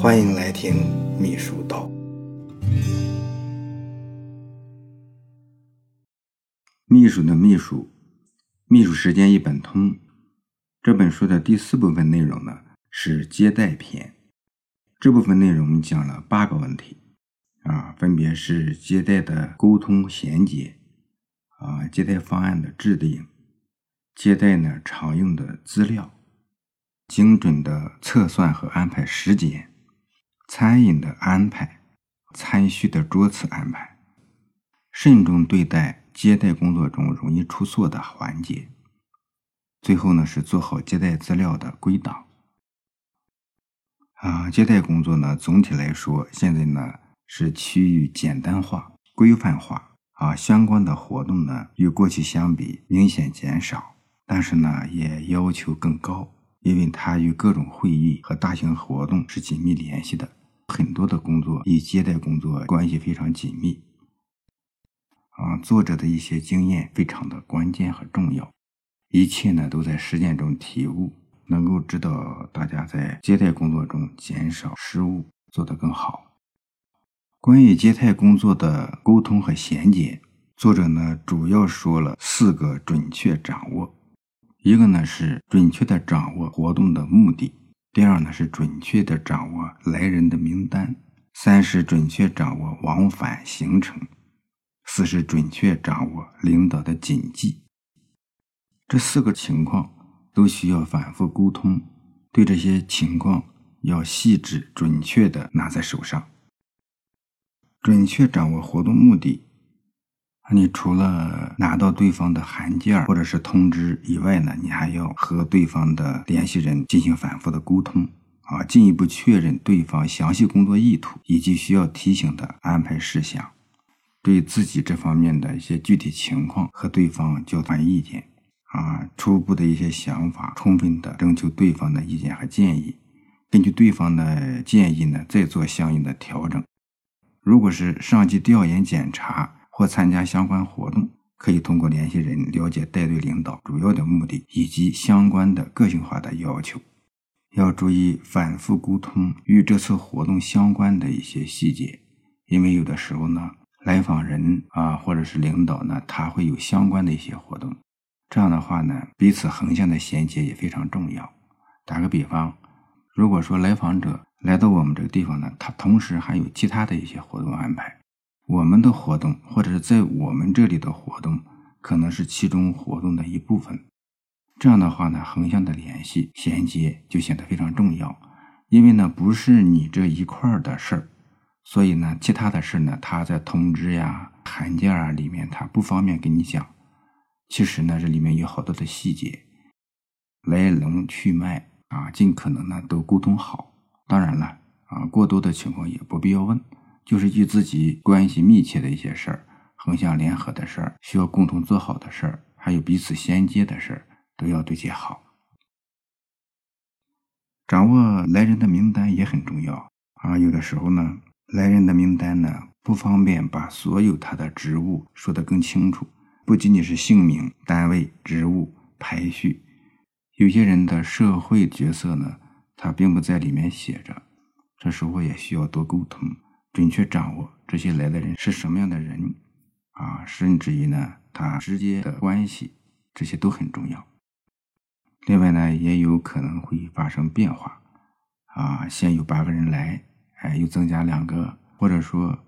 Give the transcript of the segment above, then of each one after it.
欢迎来听秘书道。秘书的秘书，秘书时间一本通。这本书的第四部分内容呢是接待篇。这部分内容讲了八个问题，啊，分别是接待的沟通衔接，啊，接待方案的制定，接待呢常用的资料，精准的测算和安排时间，餐饮的安排，餐序的桌次安排，慎重对待接待工作中容易出错的环节，最后呢是做好接待资料的归档。啊，接待工作呢，总体来说，现在呢是趋于简单化、规范化啊，相关的活动呢与过去相比明显减少，但是呢也要求更高，因为它与各种会议和大型活动是紧密联系的，很多的工作与接待工作关系非常紧密。啊，作者的一些经验非常的关键和重要，一切呢都在实践中体悟。能够指导大家在接待工作中减少失误，做得更好。关于接待工作的沟通和衔接，作者呢主要说了四个准确掌握：一个呢是准确的掌握活动的目的；第二呢是准确的掌握来人的名单；三是准确掌握往返行程；四是准确掌握领导的谨记。这四个情况。都需要反复沟通，对这些情况要细致准确的拿在手上，准确掌握活动目的。你除了拿到对方的函件或者是通知以外呢，你还要和对方的联系人进行反复的沟通啊，进一步确认对方详细工作意图以及需要提醒的安排事项，对自己这方面的一些具体情况和对方交谈意见。啊，初步的一些想法，充分的征求对方的意见和建议，根据对方的建议呢，再做相应的调整。如果是上级调研检查或参加相关活动，可以通过联系人了解带队领导主要的目的以及相关的个性化的要求。要注意反复沟通与这次活动相关的一些细节，因为有的时候呢，来访人啊，或者是领导呢，他会有相关的一些活动。这样的话呢，彼此横向的衔接也非常重要。打个比方，如果说来访者来到我们这个地方呢，他同时还有其他的一些活动安排，我们的活动或者是在我们这里的活动，可能是其中活动的一部分。这样的话呢，横向的联系衔接就显得非常重要。因为呢，不是你这一块的事儿，所以呢，其他的事呢，他在通知呀、函件啊里面，他不方便跟你讲。其实呢，这里面有好多的细节，来龙去脉啊，尽可能呢都沟通好。当然了啊，过多的情况也不必要问，就是与自己关系密切的一些事儿、横向联合的事儿、需要共同做好的事儿，还有彼此衔接的事儿，都要对接好。掌握来人的名单也很重要啊。有的时候呢，来人的名单呢不方便把所有他的职务说得更清楚。不仅仅是姓名、单位、职务、排序，有些人的社会角色呢，他并不在里面写着。这时候也需要多沟通，准确掌握这些来的人是什么样的人啊，甚至于呢，他直接的关系，这些都很重要。另外呢，也有可能会发生变化啊，先有八个人来，哎，又增加两个，或者说，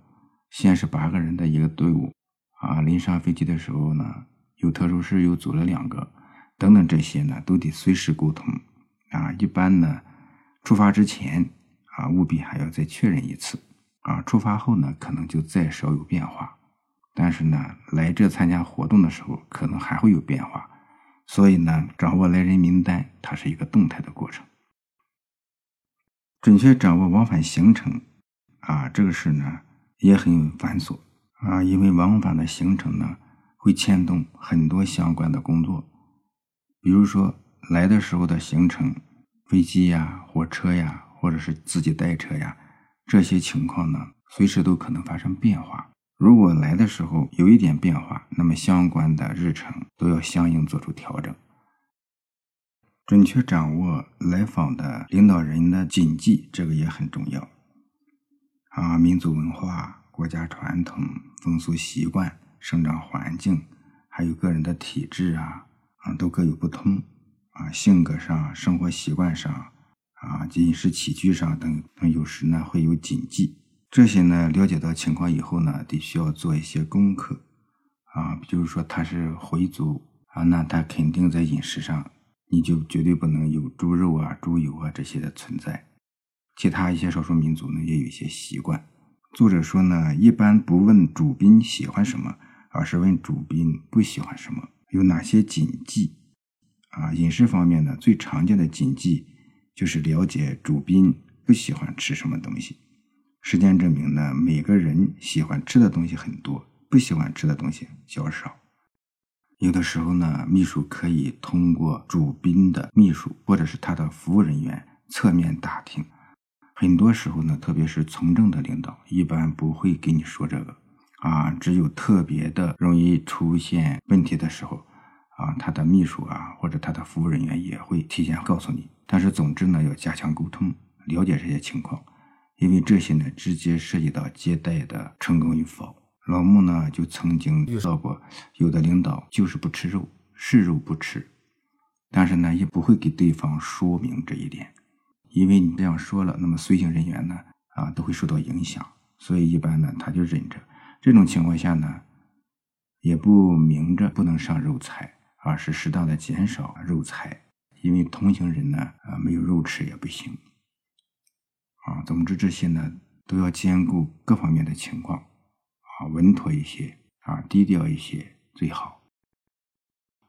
先是八个人的一个队伍。啊，临上飞机的时候呢，有特殊事又组了两个，等等这些呢，都得随时沟通。啊，一般呢，出发之前啊，务必还要再确认一次。啊，出发后呢，可能就再少有变化。但是呢，来这参加活动的时候，可能还会有变化。所以呢，掌握来人名单，它是一个动态的过程。准确掌握往返行程，啊，这个事呢也很繁琐。啊，因为往返的行程呢，会牵动很多相关的工作，比如说来的时候的行程，飞机呀、火车呀，或者是自己带车呀，这些情况呢，随时都可能发生变化。如果来的时候有一点变化，那么相关的日程都要相应做出调整。准确掌握来访的领导人的谨记，这个也很重要。啊，民族文化、国家传统、风俗习惯、生长环境，还有个人的体质啊，啊，都各有不同。啊，性格上、生活习惯上，啊，饮食起居上等等，有时呢会有谨记。这些呢，了解到情况以后呢，得需要做一些功课。啊，比如说他是回族啊，那他肯定在饮食上，你就绝对不能有猪肉啊、猪油啊这些的存在。其他一些少数民族呢，也有一些习惯。作者说呢，一般不问主宾喜欢什么，而是问主宾不喜欢什么，有哪些禁忌。啊，饮食方面呢，最常见的禁忌就是了解主宾不喜欢吃什么东西。实践证明呢，每个人喜欢吃的东西很多，不喜欢吃的东西较少。有的时候呢，秘书可以通过主宾的秘书或者是他的服务人员侧面打听。很多时候呢，特别是从政的领导，一般不会给你说这个啊。只有特别的容易出现问题的时候，啊，他的秘书啊，或者他的服务人员也会提前告诉你。但是，总之呢，要加强沟通，了解这些情况，因为这些呢，直接涉及到接待的成功与否。老穆呢，就曾经遇到过，有的领导就是不吃肉，是肉不吃，但是呢，也不会给对方说明这一点。因为你这样说了，那么随行人员呢啊都会受到影响，所以一般呢他就忍着。这种情况下呢，也不明着不能上肉菜，而是适当的减少肉菜，因为同行人呢啊没有肉吃也不行。啊，总之这些呢都要兼顾各方面的情况，啊稳妥一些啊低调一些最好。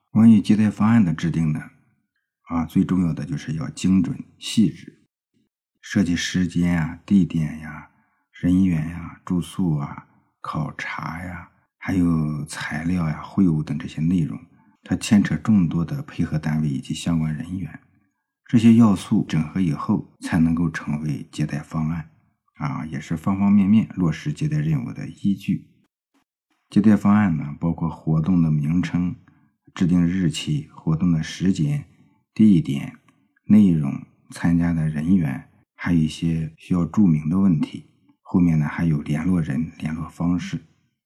关于接待方案的制定呢？啊，最重要的就是要精准细致，设计时间啊、地点呀、人员呀、住宿啊、考察呀，还有材料呀、会务等这些内容，它牵扯众多的配合单位以及相关人员，这些要素整合以后，才能够成为接待方案，啊，也是方方面面落实接待任务的依据。接待方案呢，包括活动的名称、制定日期、活动的时间。地点、内容、参加的人员，还有一些需要注明的问题。后面呢还有联络人、联络方式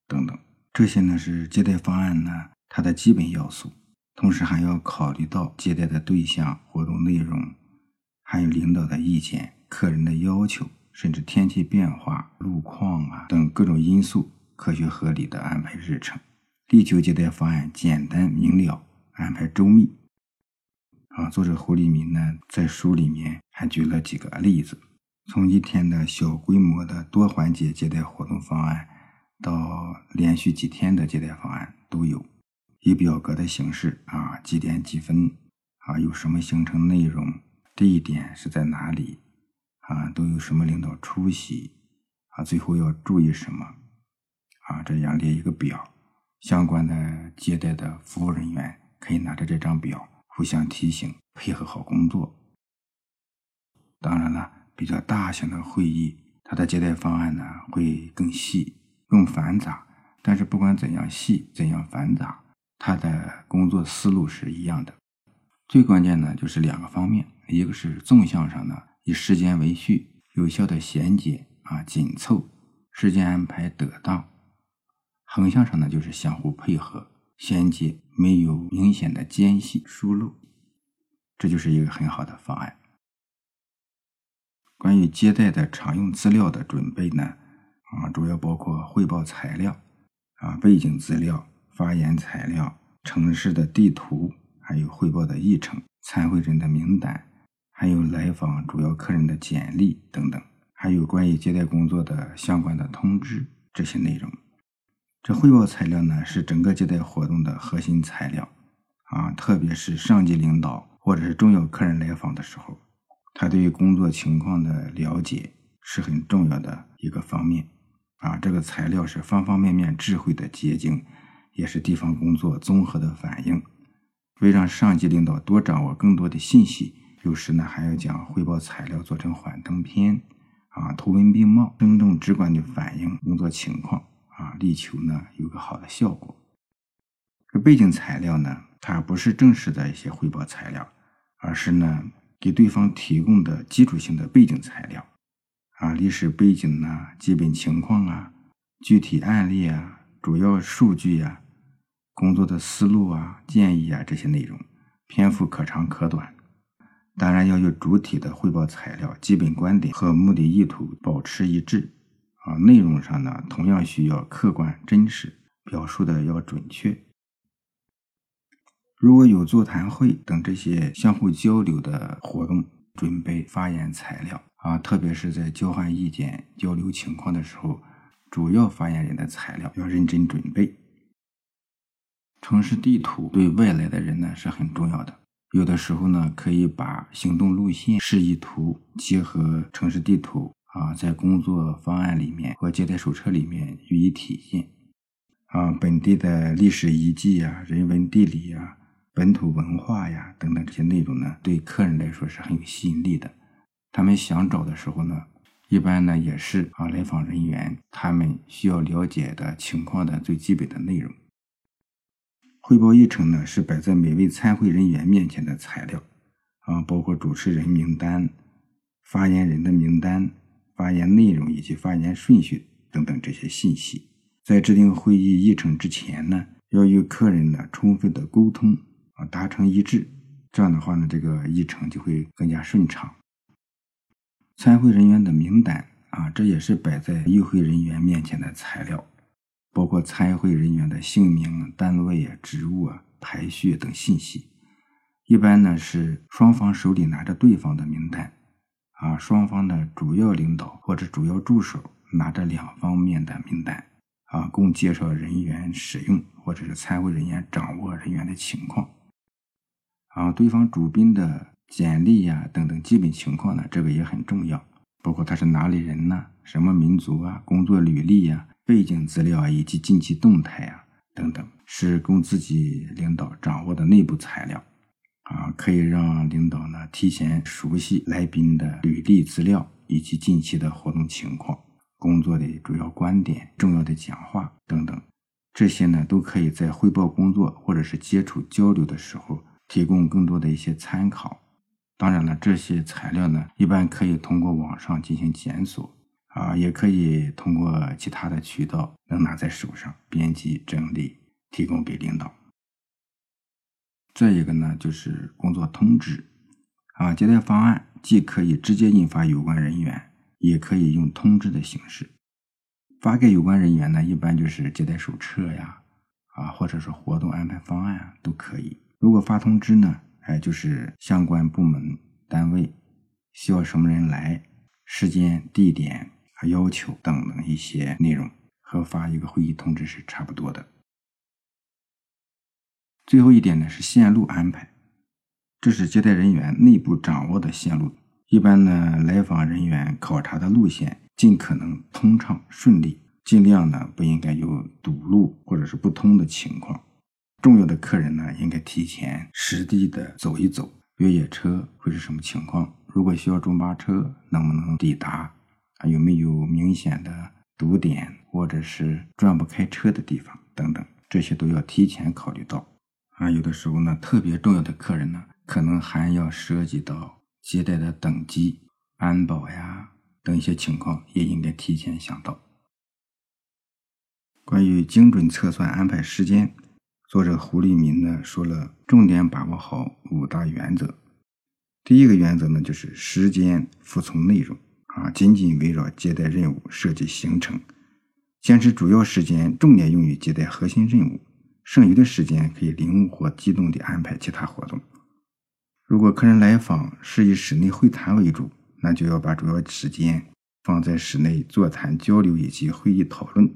等等，这些呢是接待方案呢它的基本要素。同时还要考虑到接待的对象、活动内容，还有领导的意见、客人的要求，甚至天气变化、路况啊等各种因素，科学合理的安排日程，力求接待方案简单明了，安排周密。啊，作者胡立民呢，在书里面还举了几个例子，从一天的小规模的多环节接待活动方案，到连续几天的接待方案都有，以表格的形式啊，几点几分啊，有什么行程内容，地点是在哪里啊，都有什么领导出席啊，最后要注意什么啊，这样列一个表，相关的接待的服务人员可以拿着这张表。互相提醒，配合好工作。当然了，比较大型的会议，它的接待方案呢会更细、更繁杂。但是不管怎样细、怎样繁杂，它的工作思路是一样的。最关键呢就是两个方面：一个是纵向上呢，以时间为序，有效的衔接啊，紧凑，时间安排得当；横向上呢，就是相互配合。衔接没有明显的间隙疏漏，这就是一个很好的方案。关于接待的常用资料的准备呢，啊，主要包括汇报材料、啊背景资料、发言材料、城市的地图，还有汇报的议程、参会人的名单，还有来访主要客人的简历等等，还有关于接待工作的相关的通知这些内容。这汇报材料呢，是整个接待活动的核心材料，啊，特别是上级领导或者是重要客人来访的时候，他对于工作情况的了解是很重要的一个方面，啊，这个材料是方方面面智慧的结晶，也是地方工作综合的反映。为让上级领导多掌握更多的信息，有时呢还要将汇报材料做成幻灯片，啊，图文并茂，生动直观地反映工作情况。啊，力求呢有个好的效果。这背景材料呢，它不是正式的一些汇报材料，而是呢给对方提供的基础性的背景材料，啊，历史背景啊，基本情况啊，具体案例啊，主要数据啊，工作的思路啊，建议啊这些内容，篇幅可长可短。当然要与主体的汇报材料、基本观点和目的意图保持一致。啊，内容上呢，同样需要客观真实，表述的要准确。如果有座谈会等这些相互交流的活动，准备发言材料啊，特别是在交换意见、交流情况的时候，主要发言人的材料要认真准备。城市地图对外来的人呢是很重要的。有的时候呢，可以把行动路线示意图结合城市地图啊，在工作方案里面或接待手册里面予以体现。啊，本地的历史遗迹呀、人文地理呀、本土文化呀等等这些内容呢，对客人来说是很有吸引力的。他们想找的时候呢，一般呢也是啊来访人员他们需要了解的情况的最基本的内容。汇报议程呢，是摆在每位参会人员面前的材料，啊，包括主持人名单、发言人的名单、发言内容以及发言顺序等等这些信息。在制定会议议程之前呢，要与客人呢充分的沟通，啊，达成一致，这样的话呢，这个议程就会更加顺畅。参会人员的名单，啊，这也是摆在与会人员面前的材料。包括参会人员的姓名、单位啊、职务啊、排序等信息，一般呢是双方手里拿着对方的名单，啊，双方的主要领导或者主要助手拿着两方面的名单，啊，供介绍人员使用，或者是参会人员掌握人员的情况，啊，对方主宾的简历呀等等基本情况呢，这个也很重要，包括他是哪里人呢，什么民族啊，工作履历呀。背景资料以及近期动态啊等等，是供自己领导掌握的内部材料，啊，可以让领导呢提前熟悉来宾的履历资料以及近期的活动情况、工作的主要观点、重要的讲话等等，这些呢都可以在汇报工作或者是接触交流的时候提供更多的一些参考。当然了，这些材料呢一般可以通过网上进行检索。啊，也可以通过其他的渠道能拿在手上编辑整理，提供给领导。再一个呢，就是工作通知。啊，接待方案既可以直接印发有关人员，也可以用通知的形式发给有关人员呢。一般就是接待手册呀，啊，或者是活动安排方案啊，都可以。如果发通知呢，哎，就是相关部门单位需要什么人来，时间、地点。要求等等一些内容，和发一个会议通知是差不多的。最后一点呢是线路安排，这是接待人员内部掌握的线路。一般呢，来访人员考察的路线尽可能通畅顺利，尽量呢不应该有堵路或者是不通的情况。重要的客人呢，应该提前实地的走一走，越野车会是什么情况？如果需要中巴车，能不能抵达？啊有没有明显的堵点，或者是转不开车的地方等等，这些都要提前考虑到。啊，有的时候呢，特别重要的客人呢，可能还要涉及到接待的等级、安保呀等一些情况，也应该提前想到。关于精准测算安排时间，作者胡立民呢说了，重点把握好五大原则。第一个原则呢，就是时间服从内容。啊，紧紧围绕接待任务设计行程，坚持主要时间重点用于接待核心任务，剩余的时间可以灵活机动地安排其他活动。如果客人来访是以室内会谈为主，那就要把主要时间放在室内座谈交流以及会议讨论；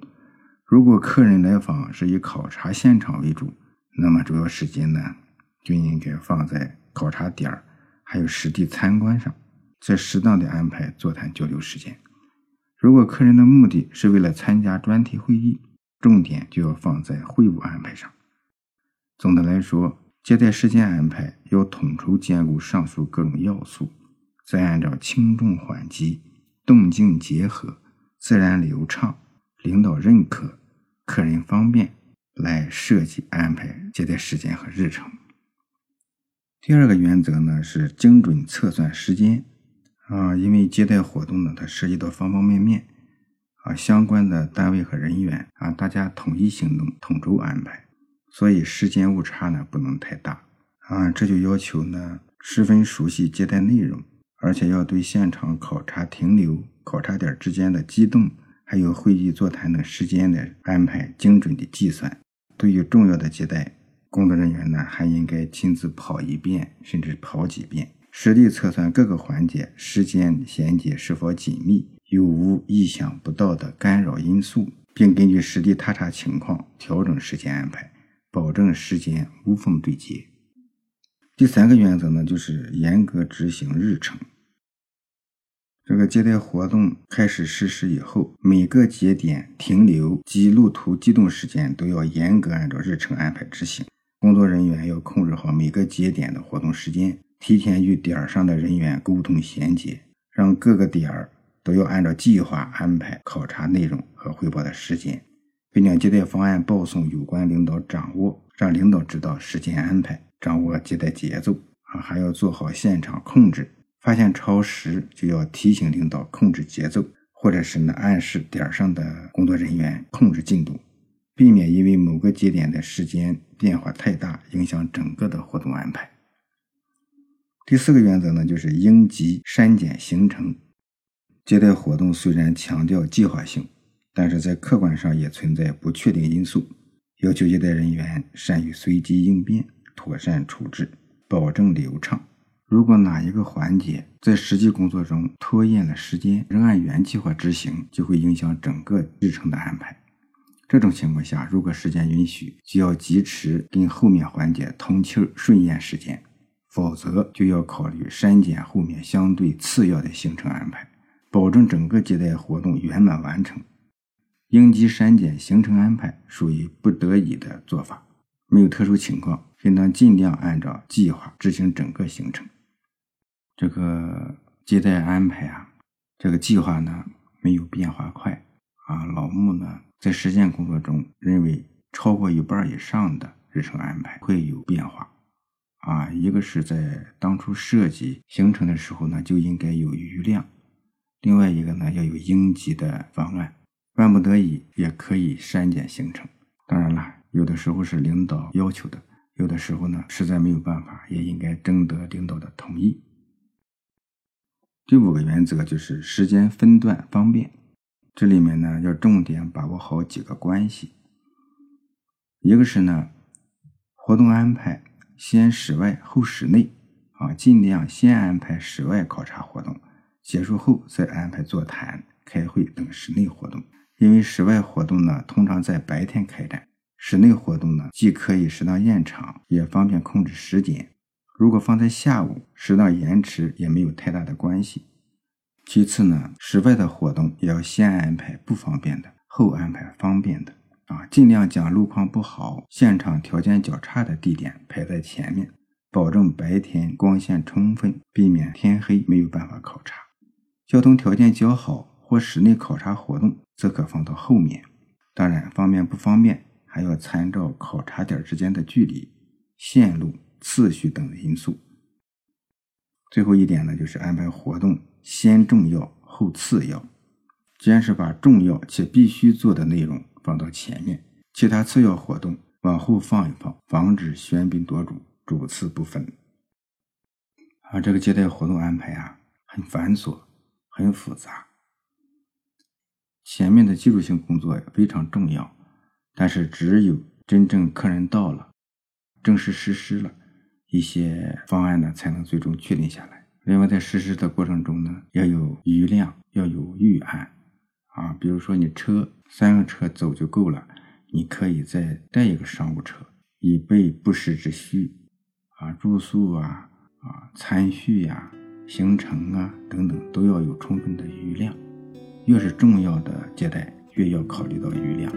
如果客人来访是以考察现场为主，那么主要时间呢就应该放在考察点儿还有实地参观上。在适当的安排座谈交流时间。如果客人的目的是为了参加专题会议，重点就要放在会务安排上。总的来说，接待时间安排要统筹兼顾上述各种要素，再按照轻重缓急、动静结合、自然流畅、领导认可、客人方便来设计安排接待时间和日程。第二个原则呢是精准测算时间啊，因为接待活动呢，它涉及到方方面面啊，相关的单位和人员啊，大家统一行动，统筹安排，所以时间误差呢不能太大啊，这就要求呢十分熟悉接待内容，而且要对现场考察停留、考察点之间的机动，还有会议座谈等时间的安排精准的计算。对于重要的接待。工作人员呢，还应该亲自跑一遍，甚至跑几遍，实地测算各个环节时间衔接是否紧密，有无意想不到的干扰因素，并根据实地踏查情况调整时间安排，保证时间无缝对接。第三个原则呢，就是严格执行日程。这个接待活动开始实施以后，每个节点停留及路途机动时间都要严格按照日程安排执行。工作人员要控制好每个节点的活动时间，提前与点上的人员沟通衔接，让各个点儿都要按照计划安排考察内容和汇报的时间，并将接待方案报送有关领导掌握，让领导知道时间安排，掌握接待节奏啊，还要做好现场控制，发现超时就要提醒领导控制节奏，或者是呢暗示点上的工作人员控制进度。避免因为某个节点的时间变化太大，影响整个的活动安排。第四个原则呢，就是应急删减行程。接待活动虽然强调计划性，但是在客观上也存在不确定因素，要求接待人员善于随机应变，妥善处置，保证流畅。如果哪一个环节在实际工作中拖延了时间，仍按原计划执行，就会影响整个日程的安排。这种情况下，如果时间允许，就要及时跟后面环节通气儿顺延时间；否则，就要考虑删减后面相对次要的行程安排，保证整个接待活动圆满完成。应急删减行程安排属于不得已的做法，没有特殊情况，应当尽量按照计划执行整个行程。这个接待安排啊，这个计划呢没有变化快啊，老穆呢。在实践工作中，认为超过一半以上的日程安排会有变化，啊，一个是在当初设计行程的时候呢，就应该有余量；另外一个呢，要有应急的方案，万不得已也可以删减行程。当然了，有的时候是领导要求的，有的时候呢，实在没有办法，也应该征得领导的同意。第五个原则就是时间分段方便。这里面呢，要重点把握好几个关系。一个是呢，活动安排先室外后室内，啊，尽量先安排室外考察活动，结束后再安排座谈、开会等室内活动。因为室外活动呢，通常在白天开展；室内活动呢，既可以适当延长，也方便控制时间。如果放在下午，适当延迟也没有太大的关系。其次呢，室外的活动也要先安排不方便的，后安排方便的啊，尽量将路况不好、现场条件较差的地点排在前面，保证白天光线充分，避免天黑没有办法考察。交通条件较好或室内考察活动则可放到后面。当然，方便不方便还要参照考察点之间的距离、线路、次序等因素。最后一点呢，就是安排活动。先重要后次要，坚持把重要且必须做的内容放到前面，其他次要活动往后放一放，防止喧宾夺主、主次不分。啊，这个接待活动安排啊，很繁琐，很复杂。前面的技术性工作非常重要，但是只有真正客人到了，正式实施了，一些方案呢，才能最终确定下来。另外，在实施的过程中呢，要有余量，要有预案，啊，比如说你车三个车走就够了，你可以再带一个商务车，以备不时之需，啊，住宿啊，啊，餐叙呀，行程啊等等，都要有充分的余量。越是重要的接待，越要考虑到余量。